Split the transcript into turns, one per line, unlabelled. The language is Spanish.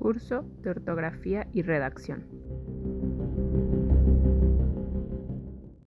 Curso de Ortografía y Redacción.